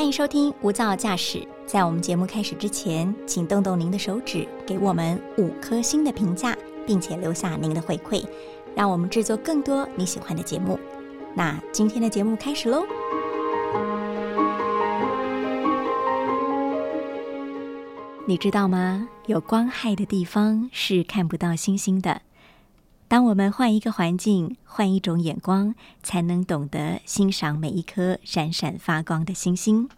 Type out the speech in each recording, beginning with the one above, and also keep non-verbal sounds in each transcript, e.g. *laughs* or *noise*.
欢迎收听《无噪驾驶》。在我们节目开始之前，请动动您的手指，给我们五颗星的评价，并且留下您的回馈，让我们制作更多你喜欢的节目。那今天的节目开始喽！你知道吗？有光害的地方是看不到星星的。当我们换一个环境，换一种眼光，才能懂得欣赏每一颗闪闪发光的星星。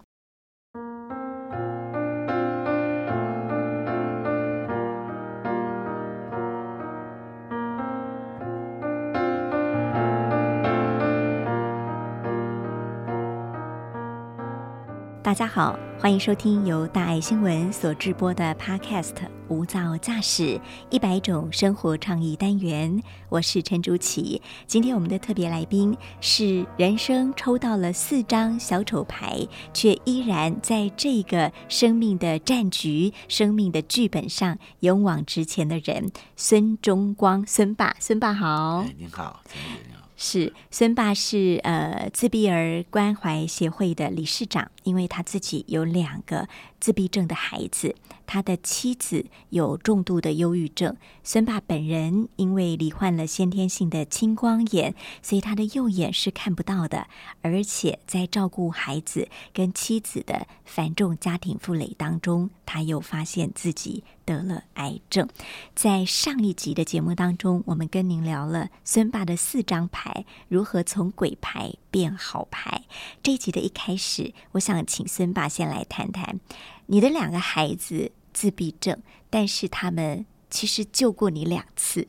大家好，欢迎收听由大爱新闻所制播的 Podcast《无噪驾驶一百种生活创意单元》。我是陈竹琪。今天我们的特别来宾是人生抽到了四张小丑牌，却依然在这个生命的战局、生命的剧本上勇往直前的人——孙中光，孙爸。孙爸好，您好，陈你好。是孙爸是呃自闭儿关怀协会的理事长，因为他自己有两个自闭症的孩子，他的妻子有重度的忧郁症，孙爸本人因为罹患了先天性的青光眼，所以他的右眼是看不到的，而且在照顾孩子跟妻子的繁重家庭负累当中，他又发现自己。得了癌症，在上一集的节目当中，我们跟您聊了孙爸的四张牌如何从鬼牌变好牌。这一集的一开始，我想请孙爸先来谈谈你的两个孩子自闭症，但是他们其实救过你两次。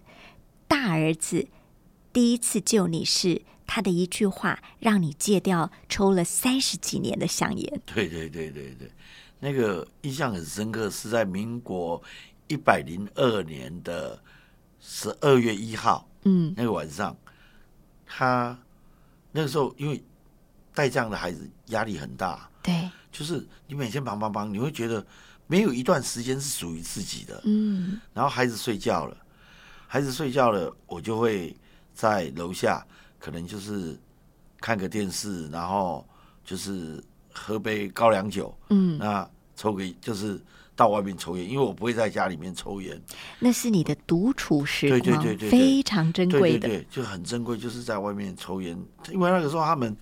大儿子第一次救你是他的一句话，让你戒掉抽了三十几年的香烟。对对对对对。那个印象很深刻，是在民国一百零二年的十二月一号，嗯，那个晚上，他那个时候因为带这样的孩子压力很大，对，就是你每天忙忙忙，你会觉得没有一段时间是属于自己的，嗯，然后孩子睡觉了，孩子睡觉了，我就会在楼下，可能就是看个电视，然后就是喝杯高粱酒，嗯，那。抽个就是到外面抽烟，因为我不会在家里面抽烟。那是你的独处时光，对对对对，非常珍贵的，对就很珍贵，就是在外面抽烟。因为那个时候他们，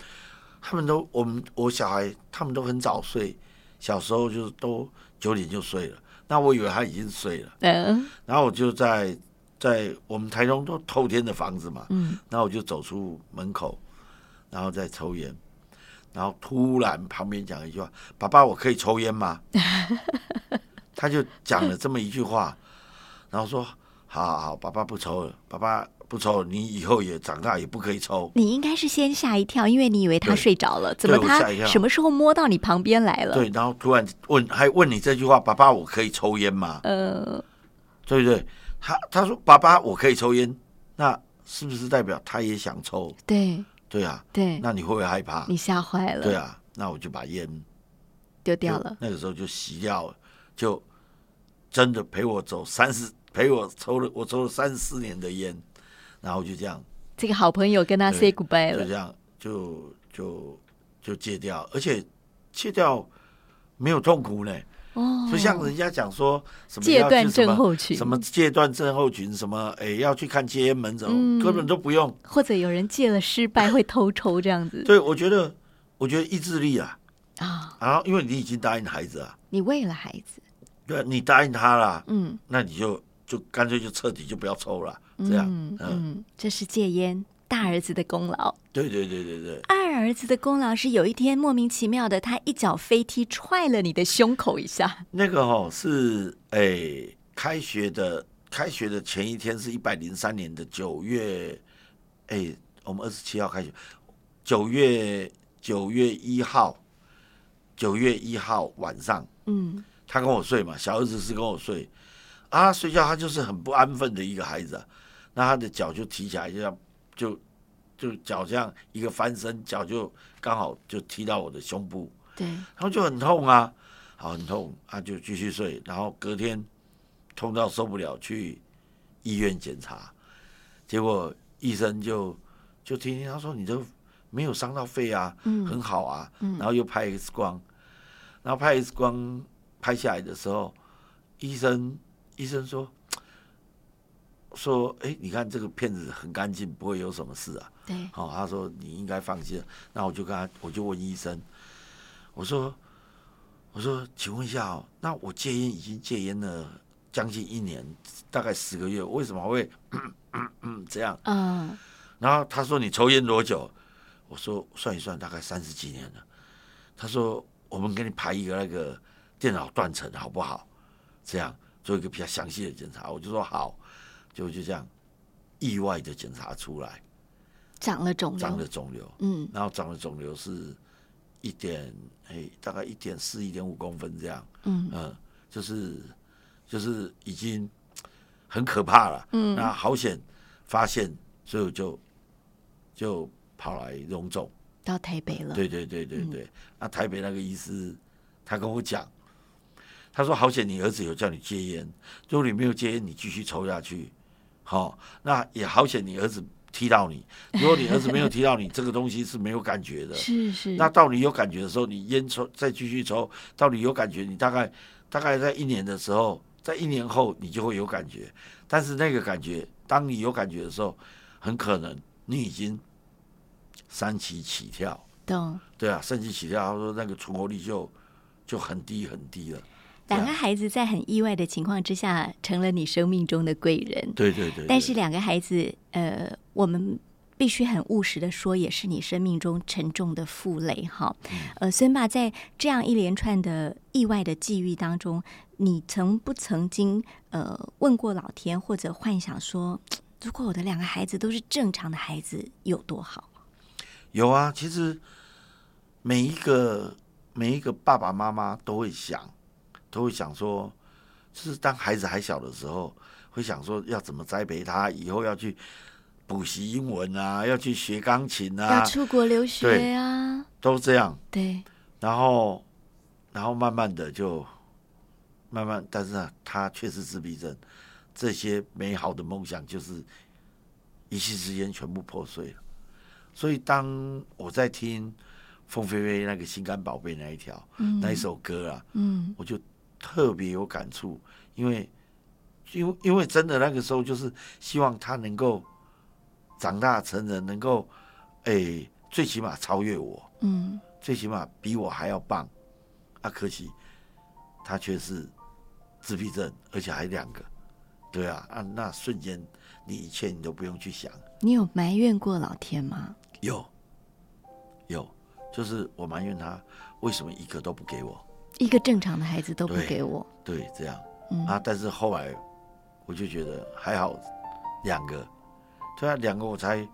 他们都我们我小孩他们都很早睡，小时候就是都九点就睡了。那我以为他已经睡了，嗯，然后我就在在我们台中都透天的房子嘛，嗯，然后我就走出门口，然后再抽烟。然后突然旁边讲一句话：“爸爸，我可以抽烟吗？” *laughs* 他就讲了这么一句话，然后说：“好好好，爸爸不抽了，爸爸不抽，你以后也长大也不可以抽。”你应该是先吓一跳，因为你以为他睡着了，怎么他什么时候摸到你旁边来了？对，然后突然问，还问你这句话：“爸爸，我可以抽烟吗？”呃，对不对？他他说：“爸爸，我可以抽烟。”那是不是代表他也想抽？对。对啊，对，那你会不会害怕？你吓坏了。对啊，那我就把烟丢掉了。那个时候就洗掉了，就真的陪我走三十，陪我抽了，我抽了三十四年的烟，然后就这样。这个好朋友跟他 say goodbye 了，就这样，就就就戒掉，而且戒掉没有痛苦呢。哦，就像人家讲说什么戒断症候群，什么戒断症候群，什么哎要去看戒烟门诊，根本都不用。或者有人戒了失败会偷抽这样子。*laughs* 对，我觉得，我觉得意志力啊啊，然后因为你已经答应孩子啊，你为了孩子，对，你答应他了，嗯，那你就就干脆就彻底就不要抽了，这样，嗯，这是戒烟。大儿子的功劳，对对对对对。二儿子的功劳是有一天莫名其妙的，他一脚飞踢踹了你的胸口一下。那个哦是哎，开学的开学的前一天是一百零三年的九月，哎，我们二十七号开学，九月九月一号，九月一号晚上，嗯，他跟我睡嘛，小儿子是跟我睡，啊，睡觉他就是很不安分的一个孩子，那他的脚就提起来就像。就就脚这样一个翻身，脚就刚好就踢到我的胸部，对，然后就很痛啊，好很痛，他就继续睡，然后隔天痛到受不了，去医院检查，结果医生就就听听他说你这没有伤到肺啊，嗯，很好啊，嗯，然后又拍 X 光，然后拍 X 光拍下来的时候，医生医生说说，哎，你看这个片子很干净，不会有什么事啊。对，好、他说你应该放心。那我就跟他，我就问医生，我说我说，请问一下哦，那我戒烟已经戒烟了将近一年，大概十个月，为什么会 *coughs* 这样？嗯，然后他说你抽烟多久？我说算一算，大概三十几年了。他说我们给你排一个那个电脑断层好不好？这样做一个比较详细的检查。我就说好，就就这样意外的检查出来长了肿瘤？长了，肿瘤，嗯。然后长了肿瘤是一点哎大概一点四一点五公分这样，嗯。嗯，就是就是已经很可怕了。嗯。那好险发现，所以我就就跑来荣总。到台北了，对对对对嗯。对。那台北那个医师，他跟我讲，他说好险你儿子有叫你戒烟，如果你没有戒烟，你继续抽下去，好、那也好险你儿子踢到你。*laughs* 如果你儿子没有踢到你，这个东西是没有感觉的。是是，那到你有感觉的时候，你烟抽再继续抽，到你有感觉，你大概大概在一年的时候，在一年后你就会有感觉。但是那个感觉，当你有感觉的时候，很可能你已经三期起跳，懂。对啊，三期起跳，他说那个存活率就就很低很低了。两个孩子在很意外的情况之下，成了你生命中的贵人。对对对，对但是两个孩子，呃，我们必须很务实的说，也是你生命中沉重的负累哈。嗯呃，孙爸在这样一连串的意外的际遇当中，你曾不曾经呃问过老天，或者幻想说，*tsk* 如果我的两个孩子都是正常的孩子，有多好？有啊，其实每一个每一个爸爸妈妈都会想，都会想说，就是当孩子还小的时候，会想说要怎么栽培他，以后要去补习英文啊，要去学钢琴啊要啊，出国留学啊？都这样。对，然后，然后慢慢的就慢慢，但是呢，他确实自闭症，这些美好的梦想就是一夕之间全部破碎了。所以当我在听凤飞飞那个《心肝宝贝》那一条、嗯那一首歌啊，嗯我就特别有感触，因为因为因为真的那个时候就是希望他能够长大成人，能够诶、最起码超越我。嗯，最起码比我还要棒，啊，可惜他却是自闭症，而且还两个，对啊，啊，那瞬间你一切你都不用去想，你有埋怨过老天吗？有，有，就是我埋怨他为什么一个都不给我，一个正常的孩子都不给我，对，这样。嗯。啊，但是后来我就觉得还好，两个，对啊，两个我才，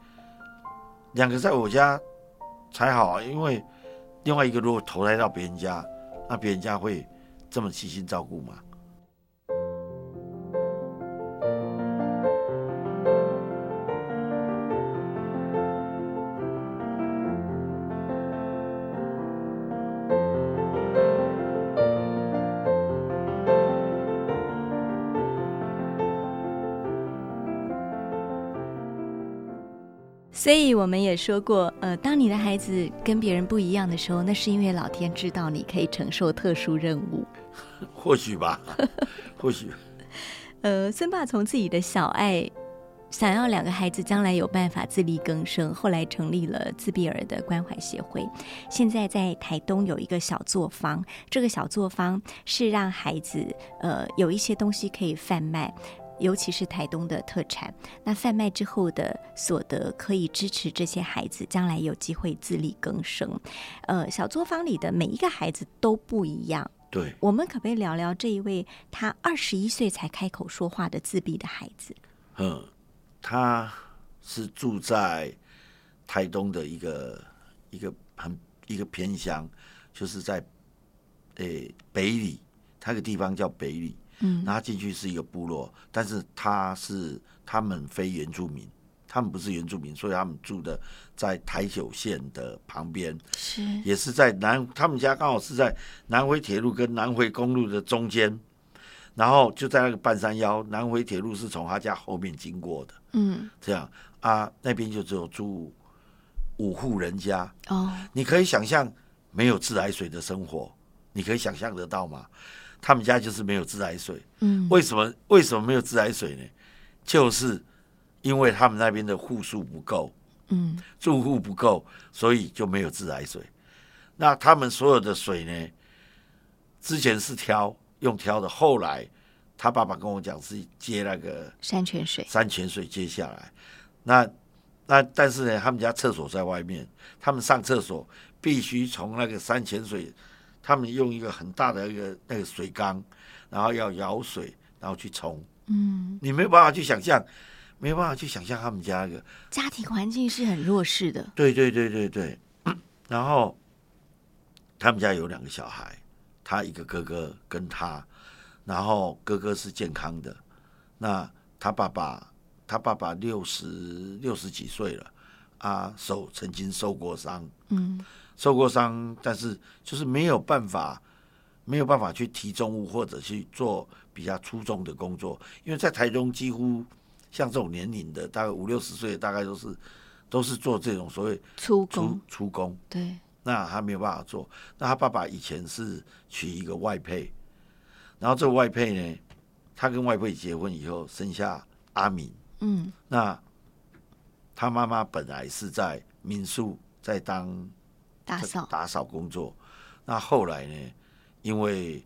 两个在我家才好啊，因为另外一个如果投胎到别人家，那别人家会这么细心照顾吗？以我们也说过，呃，当你的孩子跟别人不一样的时候，那是因为老天知道你可以承受特殊任务。*laughs* 或许吧，*laughs* 或许 *laughs* 呃，孙爸从自己的小爱，想要两个孩子将来有办法自力更生，后来成立了自闭儿的关怀协会。现在在台东有一个小作坊，这个小作坊是让孩子呃有一些东西可以贩卖。尤其是台东的特产，那贩卖之后的所得可以支持这些孩子将来有机会自力更生。呃，小作坊里的每一个孩子都不一样，对，我们可不可以聊聊这一位他二十一岁才开口说话的自闭的孩子？嗯，他是住在台东的一个一个很一个偏乡，就是在诶、北里，他个地方叫北里，嗯。然后进去是一个部落，但是他是他们非原住民，他们不是原住民，所以他们住的在台九线的旁边，是。也是在南，他们家刚好是在南回铁路跟南回公路的中间，然后就在那个半山腰，南回铁路是从他家后面经过的，嗯。这样啊，那边就只有住五户人家，哦。你可以想象没有自来水的生活，你可以想象得到吗？他们家就是没有自来水。嗯，为什么？为什么没有自来水呢？就是因为他们那边的户数不够，嗯，住户不够，所以就没有自来水。那他们所有的水呢？之前是挑用挑的，后来他爸爸跟我讲是接那个山泉水，山泉水接下来。那那但是呢，他们家厕所在外面，他们上厕所必须从那个山泉水，他们用一个很大的一个那个水缸，然后要舀水，然后去冲。嗯，你没有办法去想象，没有办法去想象他们家那个。家庭环境是很弱势的，对对对对对，*clears throat* 然后他们家有两个小孩，他一个哥哥跟他，然后哥哥是健康的，那他爸爸他爸爸六十六十几岁了，啊，手曾经受过伤，嗯。受过伤，但是就是没有办法，没有办法去提重物或者去做比较粗重的工作，因为在台中几乎像这种年龄的，大概五六十岁，大概都是都是做这种所谓出粗工，粗工，对，那他没有办法做。那他爸爸以前是娶一个外配，然后这个外配呢，他跟外配结婚以后生下阿敏，嗯。那他妈妈本来是在民宿在当打扫，打扫工作。那后来呢，因为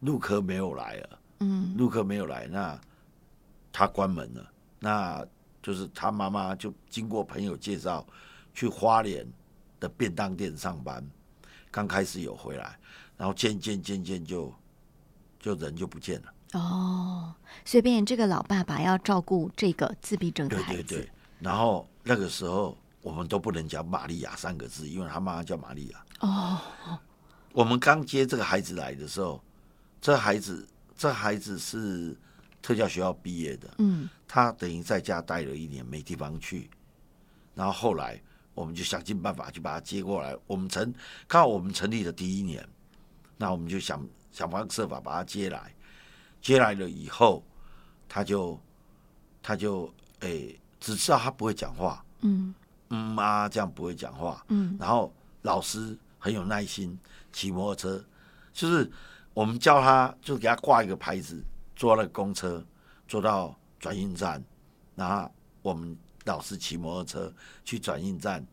陆科没有来了，嗯陆科没有来，那他关门了。那就是他妈妈就经过朋友介绍，去花莲的便当店上班。刚开始有回来，然后渐渐渐渐就就人就不见了。哦，所以变成这个老爸爸要照顾这个自闭症的孩子，对对对。然后那个时候我们都不能讲玛利亚三个字，因为他妈妈叫玛利亚。哦，我们刚接这个孩子来的时候，这孩子这孩子是特教学校毕业的，嗯他等于在家待了一年，没地方去。然后后来我们就想尽办法去把他接过来。我们成刚好我们成立的第一年，那我们就想想方设法把他接来。接来了以后，他就他就诶、只知道他不会讲话，嗯。嗯啊这样不会讲话。嗯。然后老师很有耐心，骑摩托车，就是我们教他，就给他挂一个牌子，坐那个公车，坐到转运站，然后我们老师骑摩托车去转运站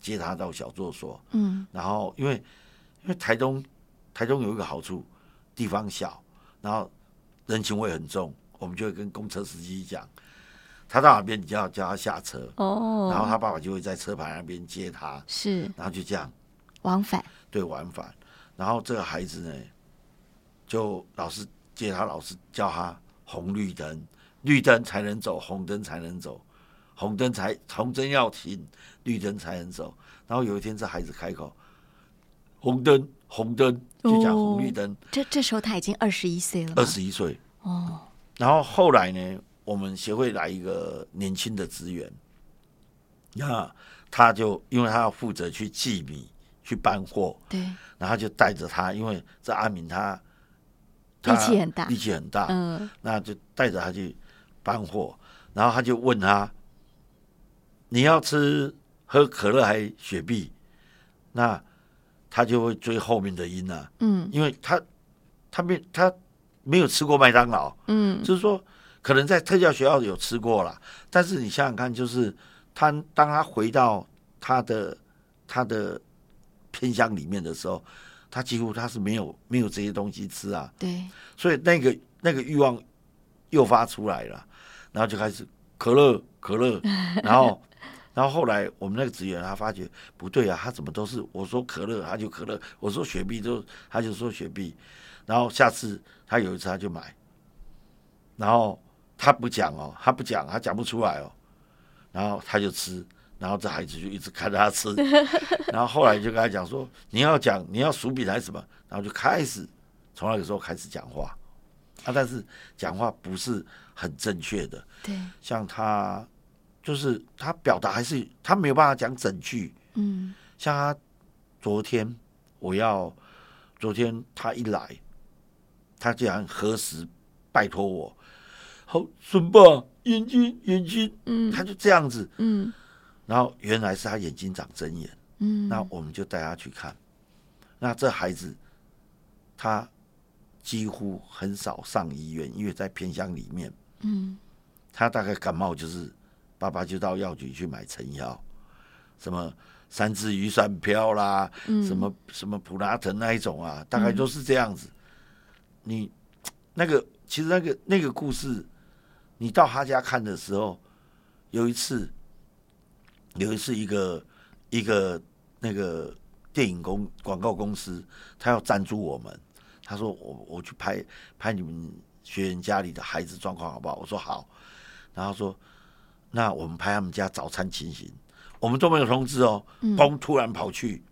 接他到小作所，嗯。然后因为因为台东台东有一个好处，地方小，然后人情味很重，我们就会跟公车司机讲，他到哪边你就要叫他下车，哦，然后他爸爸就会在车牌那边接他，是。然后就这样。往返，对往返。然后这个孩子呢，就老师接他，老师叫他红绿灯，绿灯才能走，红灯才能走，红灯才红灯要停，绿灯才能走。然后有一天这孩子开口，红灯红灯就讲红绿灯，这这时候他已经二十一岁了，二十一岁。哦，然后后来呢，我们协会来一个年轻的职员，那他就因为他要负责去寄米、去搬货，对，然后就带着他，因为这阿敏他他力气很大。力气很大，嗯。那就带着他去搬货，然后他就问他：“你要吃喝可乐还雪碧？”那他就会追后面的音啊，嗯。因为他他没他没有吃过麦当劳，嗯。就是说可能在特教学校有吃过啦，但是你想想看，就是他当他回到他的他的偏乡里面的时候，他几乎他是没有没有这些东西吃啊，对，所以那个那个欲望诱发出来了，然后就开始可乐可乐，*laughs* 然后然后后来我们那个职员他发觉不对啊，他怎么都是我说可乐他就可乐，我说雪碧就他就说雪碧，然后下次他有一次他就买，然后他不讲哦，他不讲，他讲不出来哦，然后他就吃。然后这孩子就一直看着他吃，*laughs* 然后后来就跟他讲说：“你要讲，你要薯饼还是什么？”然后就开始从那个时候开始讲话，啊，但是讲话不是很正确的，对，像他就是他表达还是他没有办法讲整句，嗯。像他昨天我要昨天他一来，他竟然何时拜托我，好孙爸眼睛眼睛，嗯。他就这样子，嗯。然后原来是他眼睛长针眼，嗯，那我们就带他去看，那这孩子他几乎很少上医院，因为在偏乡里面，嗯。他大概感冒就是爸爸就到药局去买成药，什么三支鱼酸飘啦，嗯，什么什么普拉腾那一种啊，大概都是这样子。你那个其实那个那个故事，你到他家看的时候，有一次，有一次一个一个那个电影公广告公司，他要赞助我们，他说我我去拍拍你们学员家里的孩子状况好不好？我说好，然后说那我们拍他们家早餐情形，我们都没有通知哦，嘣突然跑去。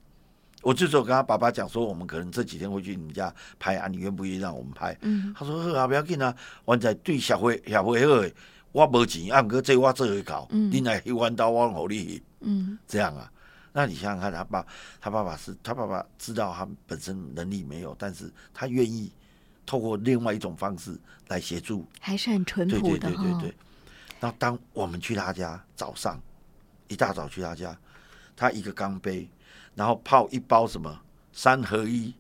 我就只有跟他爸爸讲说，我们可能这几天会去你们家拍啊，你愿不愿意让我们拍？嗯他说好啊，不要紧啊，我在对社会社会好的，我无钱，啊，毋过这我做会搞，嗯你来去弯刀，我互你去，嗯这样啊。那你想想看，他爸他爸爸是他爸爸知道他本身能力没有，但是他愿意透过另外一种方式来协助还是很淳对对朴的哈。对对对。那当我们去他家早上一大早去他家，他一个钢杯，然后泡一包什么三合一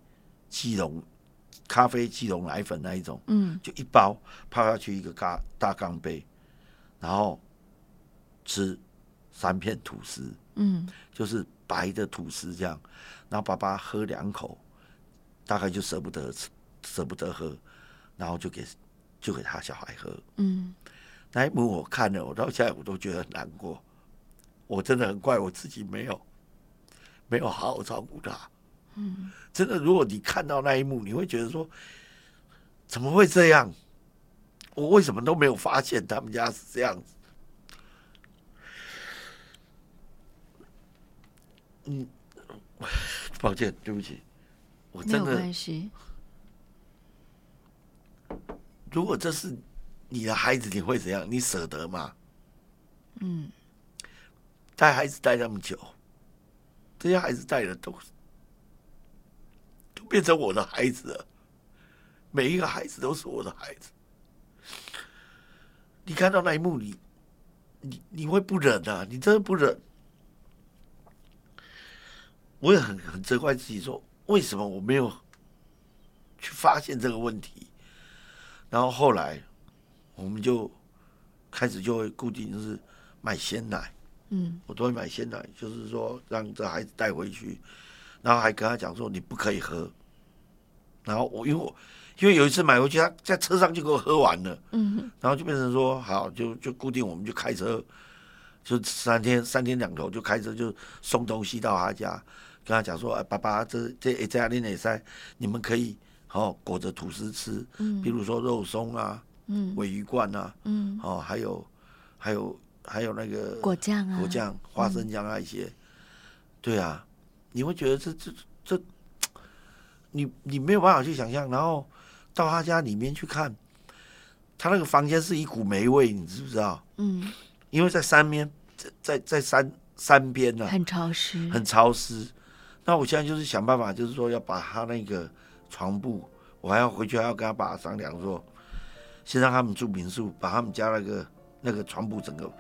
即溶咖啡即溶奶粉那一种，嗯就一包泡下去一个大大钢杯，然后吃三片吐司，嗯就是白的吐司这样，然后爸爸喝两口，大概就舍不得吃，舍不得喝，然后就给就给他小孩喝。嗯那一幕我看了，我到现在我都觉得很难过。我真的很怪我自己没有没有好好照顾他。嗯真的，如果你看到那一幕，你会觉得说，怎么会这样？我为什么都没有发现他们家是这样子？嗯，抱歉，对不起，我真的，关系。如果这是你的孩子，你会怎样？你舍得吗？嗯带孩子带那么久，这些孩子带的都都变成我的孩子了，每一个孩子都是我的孩子。你看到那一幕，你你你会不忍啊？你真的不忍。我也很很责怪自己说，为什么我没有去发现这个问题？然后后来，我们就开始就会固定就是买鲜奶。嗯。我都会买鲜奶，就是说让这孩子带回去，然后还跟他讲说你不可以喝。然后我因为我因为有一次买回去，他在车上就给我喝完了，嗯然后就变成说好就就固定我们就开车，就三天三天两头就开车就送东西到他家，跟他讲说，哎，爸爸这这这家恁哪塞，你们可以哦裹着吐司吃，嗯。比如说肉松啊、嗯。鲔鱼罐啊，嗯，哦还有还有还有那个果酱啊，果酱、花生酱啊一些，对啊，你会觉得这这这，你你没有办法去想象。然后到他家里面去看，他那个房间是一股霉味，你知不知道？嗯，因为在山边，在在在山山边呢、很潮湿，很潮湿。那我现在就是想办法，就是说要把他那个床铺，我还要回去还要跟他爸爸商量说，先让他们住民宿，把他们家那个那个床铺整个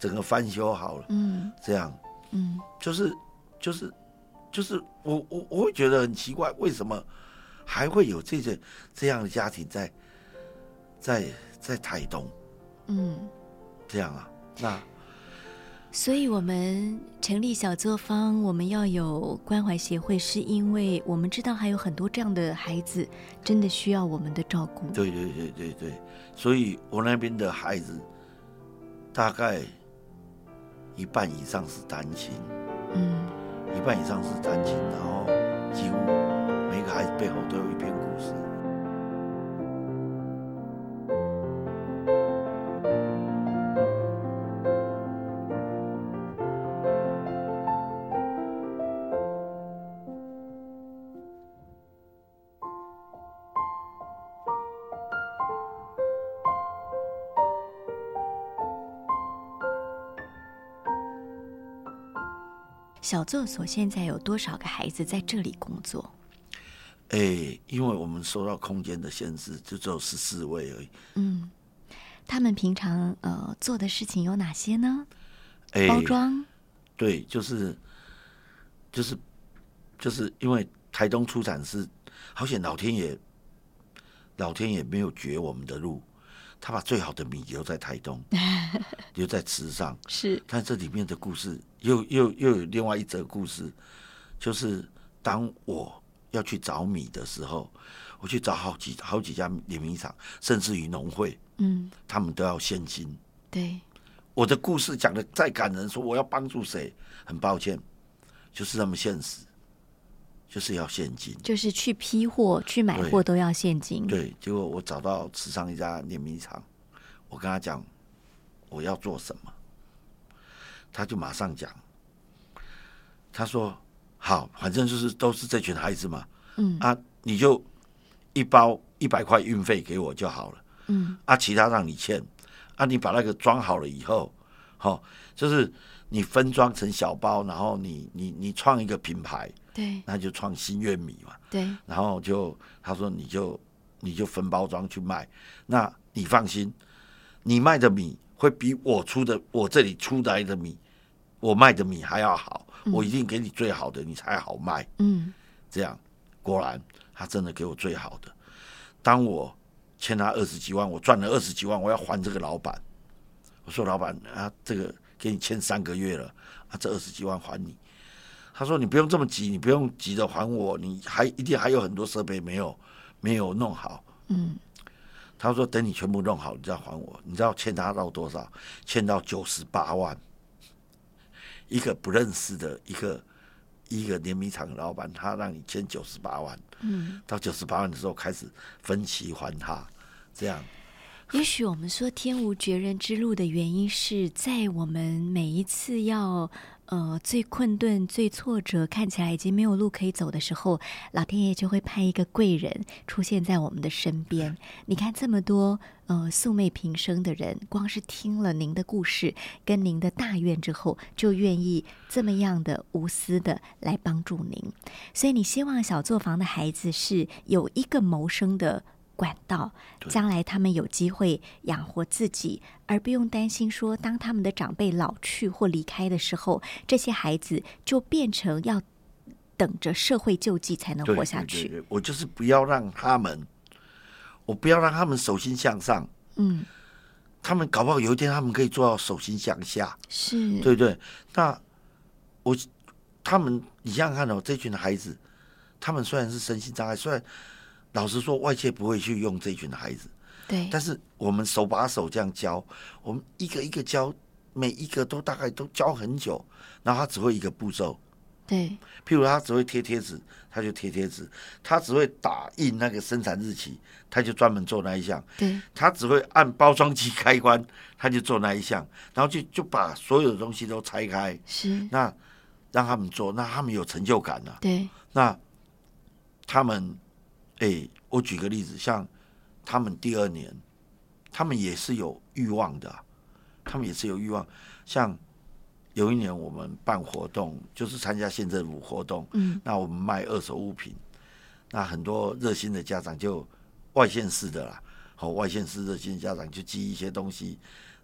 整个翻修好了，嗯这样。嗯就是就是就是我我我会觉得很奇怪，为什么还会有这些这样的家庭在在在台东嗯。这样啊？那所以，我们成立小作坊，我们要有关怀协会，是因为我们知道还有很多这样的孩子，真的需要我们的照顾。对对对对对，所以我那边的孩子大概一半以上是单亲，嗯一半以上是单亲，然后几乎每个孩子背后都有一篇故事。小作所现在有多少个孩子在这里工作？哎，因为我们受到空间的限制，就只有十四位而已。嗯，他们平常呃做的事情有哪些呢？哎，包装，对，就是就是就是因为台东出产是，好险老天爷，老天爷没有绝我们的路，他把最好的米留在台东，*laughs* 留在池上。是，但这里面的故事又又又有另外一则故事，就是当我要去找米的时候，我去找好几好几家碾米厂，甚至于农会，嗯，他们都要现金。对，我的故事讲的再感人，说我要帮助谁，很抱歉，就是那么现实，就是要现金。就是去批货、去买对。货都要现金。对，结果我找到池上一家碾米厂，我跟他讲我要做什么，他就马上讲，他说好，反正就是都是这群孩子嘛，嗯。啊，你就一包一百块运费给我就好了，嗯，啊，其他让你欠，啊，你把那个装好了以后，好、就是你分装成小包，然后你你你创一个品牌，对那就创新月米嘛，对，然后就他说你就你就分包装去卖，那你放心，你卖的米会比我出的我这里出来的米，我卖的米还要好，我一定给你最好的，你才好卖。嗯这样，果然他真的给我最好的。当我欠他二十几万，我赚了二十几万，我要还这个老板。我说老板啊，这个给你欠三个月了，啊，这二十几万还你。他说你不用这么急，你不用急着还我，你还一定还有很多设备没有没有弄好。嗯，他说等你全部弄好，你再还我。你知道欠他到多少？欠到九十八万。一个不认识的一个一个碾米厂的老板，他让你欠九十八万。嗯，到九十八万的时候开始分期还他，这样也许我们说天无绝人之路的原因是在我们每一次要呃最困顿、最挫折，看起来已经没有路可以走的时候，老天爷就会派一个贵人出现在我们的身边。*laughs* 你看这么多呃素昧平生的人，光是听了您的故事跟您的大愿之后，就愿意这么样的无私的来帮助您。所以你希望小作坊的孩子是有一个谋生的管道，将来他们有机会养活自己，而不用担心说，当他们的长辈老去或离开的时候，这些孩子就变成要等着社会救济才能活下对对去。对我就是不要让他们，我不要让他们手心向上，嗯，他们搞不好有一天他们可以做到手心向下，是，对不对？那我他们，你想想看哦，这群孩子，他们虽然是身心障碍，虽然老实说外界不会去用这群孩子，对，但是我们手把手这样教，我们一个一个教，每一个都大概都教很久，然后他只会一个步骤，对，譬如他只会贴贴纸，他就贴贴纸；他只会打印那个生产日期，他就专门做那一项；对，他只会按包装机开关，他就做那一项，然后就就把所有的东西都拆开，是，那让他们做，那他们有成就感啊。对，那他们，哎、我举个例子，像他们第二年，他们也是有欲望的啊、他们也是有欲望。像有一年我们办活动，就是参加县政府活动，嗯，那我们卖二手物品，那很多热心的家长就外县市的啦，好、外县市热心的家长就寄一些东西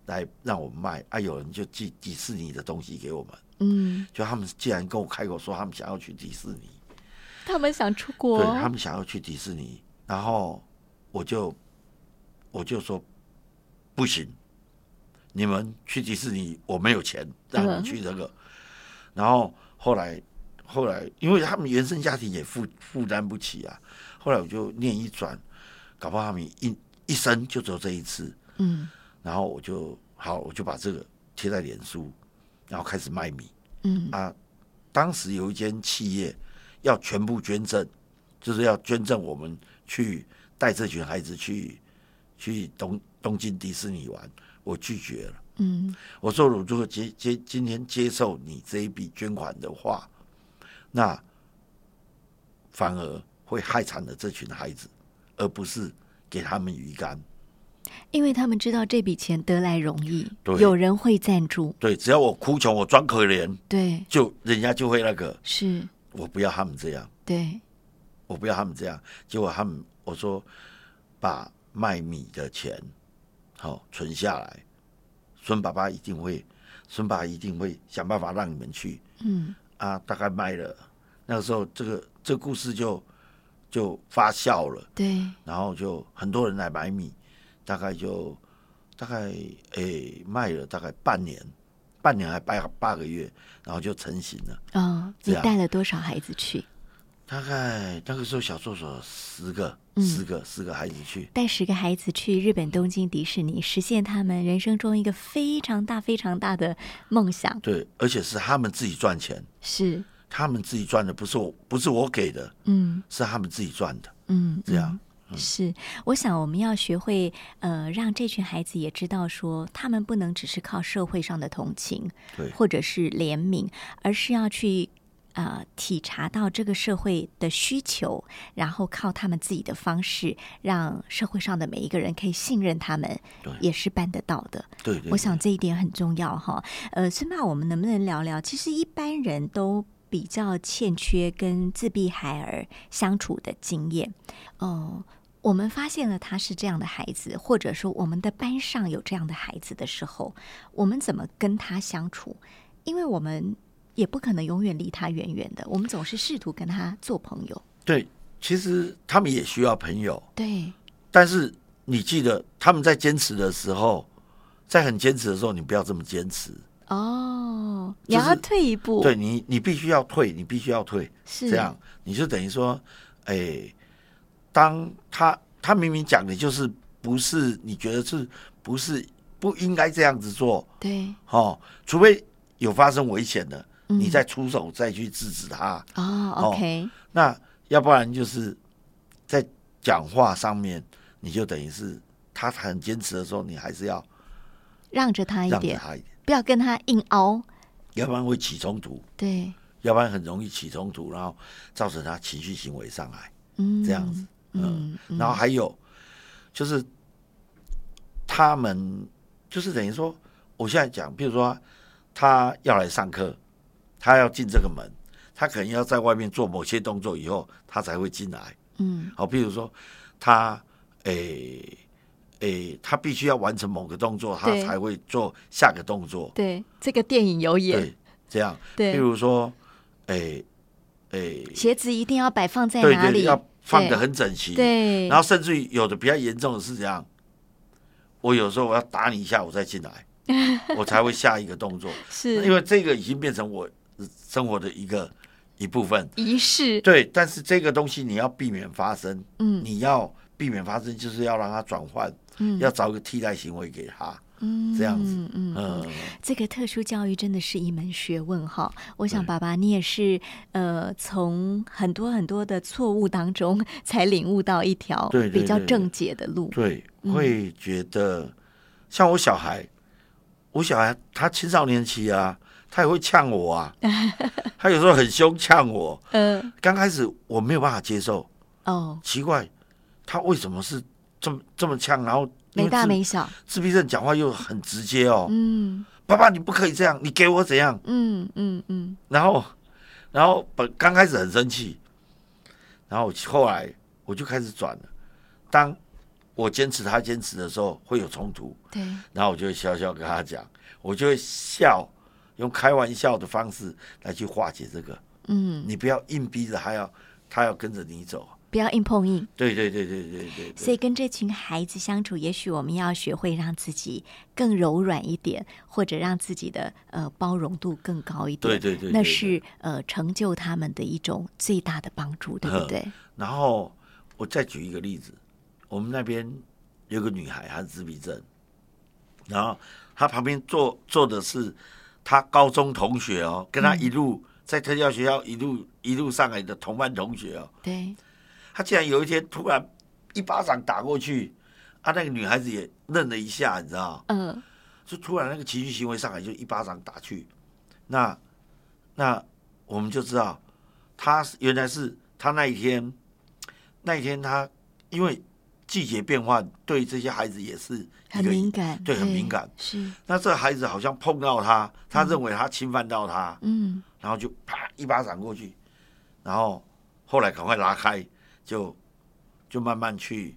来让我们卖，啊，有人就寄迪士尼的东西给我们，嗯，就他们既然跟我开口说他们想要去迪士尼，他们想出国，对他们想要去迪士尼，然后我就我就说不行，你们去迪士尼我没有钱让你们去这个，然后后来后来因为他们原生家庭也负负担不起啊，后来我就念一转，搞不好他们一一生就只有这一次，嗯。然后我就好我就把这个贴在脸书，然后开始卖米。嗯，啊，当时有一间企业要全部捐赠，就是要捐赠我们去带这群孩子去去东东京迪士尼玩，我拒绝了。嗯，我说，我如果接接今天接受你这一笔捐款的话，那反而会害惨了这群孩子，而不是给他们鱼竿。因为他们知道这笔钱得来容易，对有人会赞助，对，只要我哭穷，我装可怜，对，就人家就会那个。是，我不要他们这样。对，我不要他们这样。结果他们我说把卖米的钱好、存下来，孙爸爸一定会，孙爸一定会想办法让你们去。嗯。啊。大概卖了。那个时候这个这个故事就就发酵了，对，然后就很多人来买米，大概就大概诶、卖了大概半年，半年还八八个月，然后就成型了。哦，你带了多少孩子去？大概那个时候小助手十个，嗯十个十个孩子去，带十个孩子去日本东京迪士尼，实现他们人生中一个非常大、非常大的梦想。对，而且是他们自己赚钱，是，他们自己赚的，不是我不是我给的，嗯是他们自己赚的，嗯，这样。嗯是，我想我们要学会，呃，让这群孩子也知道说，他们不能只是靠社会上的同情对或者是怜悯，而是要去呃体察到这个社会的需求，然后靠他们自己的方式，让社会上的每一个人可以信任他们对，也是办得到的。对对我想这一点很重要哈。呃，孙爸，我们能不能聊聊？其实一般人都比较欠缺跟自闭孩儿相处的经验。哦、我们发现了他是这样的孩子，或者说我们的班上有这样的孩子的时候，我们怎么跟他相处？因为我们也不可能永远离他远远的，我们总是试图跟他做朋友。对，其实他们也需要朋友，对，但是你记得他们在坚持的时候，在很坚持的时候，你不要这么坚持。哦，你要退一步，对，你，你必须要退，你必须要退，是。这样你就等于说，哎，当他他明明讲的就是不是你觉得是不是不应该这样子做对，哦，除非有发生危险的，嗯。你再出手再去制止他。哦，OK，那要不然就是在讲话上面，你就等于是他很坚持的时候，你还是要让着他一点。让着，他一点，不要跟他硬凹。要不然会起冲突，对，要不然很容易起冲突，然后造成他情绪行为上来。嗯，这样子，嗯，嗯然后还有就是他们就是等于说，我现在讲，比如说他要来上课，他要进这个门，他可能要在外面做某些动作以后，他才会进来。嗯好，比如说他诶诶，他必须要完成某个动作，他才会做下个动作。对，这个电影有演，对，这样，对譬如说，诶诶，鞋子一定要摆放在对对，哪里？要放的很整齐。对，然后甚至于有的比较严重的是这样，我有时候我要打你一下，我再进来，我才会下一个动作，*laughs* 是因是为这个已经变成我生活的一个一部分。仪式，对，但是这个东西你要避免发生，嗯你要避免发生，就是要让他转换，嗯。要找一个替代行为给他，嗯这样子。嗯这个特殊教育真的是一门学问哈。我想爸爸你也是呃，从很多很多的错误当中才领悟到一条比较正解的路。对，嗯。会觉得像我小孩，我小孩他青少年期啊，他也会呛我啊，*laughs* 他有时候很凶呛我，嗯。刚开始我没有办法接受，哦，奇怪，他为什么是这么这么呛？然后没大没小，自闭症讲话又很直接哦，嗯爸爸你不可以这样，你给我怎样？嗯嗯嗯，然后，然后本刚开始很生气，然后后来我就开始转了。当我坚持他坚持的时候，会有冲突，对，然后我就会笑笑跟他讲，我就会笑，用开玩笑的方式来去化解这个。嗯，你不要硬逼着他要他要跟着你走。不要硬碰硬。对对对对对对所，以跟这群孩子相处，也许我们要学会让自己更柔软一点，或者让自己的呃包容度更高一点。对对对对对那是呃成就他们的一种最大的帮助，对不对？然后我再举一个例子，我们那边有个女孩，她是自闭症，然后她旁边坐坐的是她高中同学哦，跟她一路、在特教学校一路一路上来的同班同学哦，对，她竟然有一天突然一巴掌打过去，啊，那个女孩子也愣了一下，你知道，嗯。就突然那个情绪行为上来，就一巴掌打去，那那我们就知道，他原来是他那一天，那一天他因为季节变化，对这些孩子也是一很个敏感，对，很敏感。是，那这个孩子好像碰到他，他认为他侵犯到他，嗯。然后就啪一巴掌过去，然后后来赶快拉开，就就慢慢去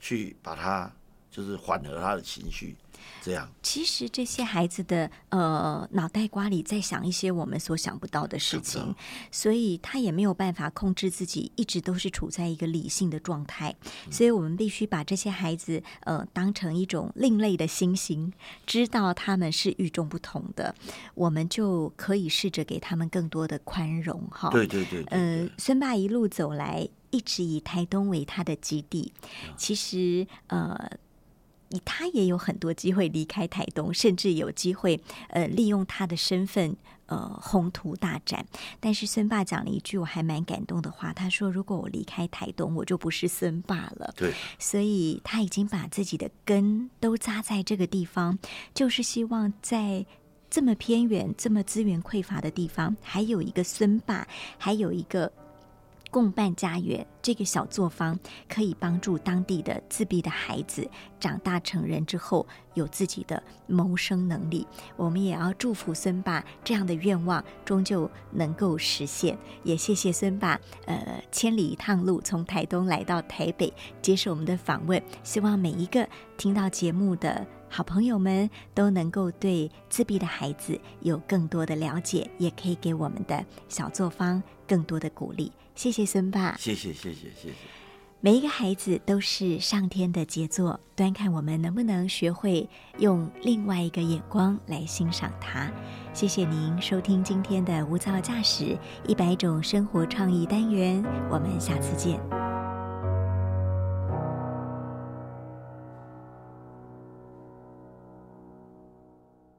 去把他就是缓和他的情绪。这样。其实这些孩子的呃脑袋瓜里在想一些我们所想不到的事情所以他也没有办法控制自己，一直都是处在一个理性的状态。嗯所以我们必须把这些孩子呃当成一种另类的星星，知道他们是与众不同的，我们就可以试着给他们更多的宽容哈。对对对对呃，孙爸一路走来，一直以台东为他的基地。嗯其实，呃，他也有很多机会离开台东，甚至有机会，呃，利用他的身份，呃，宏图大展。但是孙爸讲了一句我还蛮感动的话，他说：“如果我离开台东，我就不是孙爸了。”对所以他已经把自己的根都扎在这个地方，就是希望在这么偏远、这么资源匮乏的地方，还有一个孙爸，还有一个共办家园这个小作坊，可以帮助当地的自闭的孩子长大成人之后有自己的谋生能力。我们也要祝福孙爸这样的愿望终究能够实现。也谢谢孙爸，呃，千里一趟路从台东来到台北接受我们的访问。希望每一个听到节目的好朋友们都能够对自闭的孩子有更多的了解，也可以给我们的小作坊更多的鼓励。谢谢孙爸。谢谢谢谢谢谢。每一个孩子都是上天的杰作，端看我们能不能学会用另外一个眼光来欣赏它。谢谢您收听今天的无噪驾驶一百种生活创意单元，我们下次见。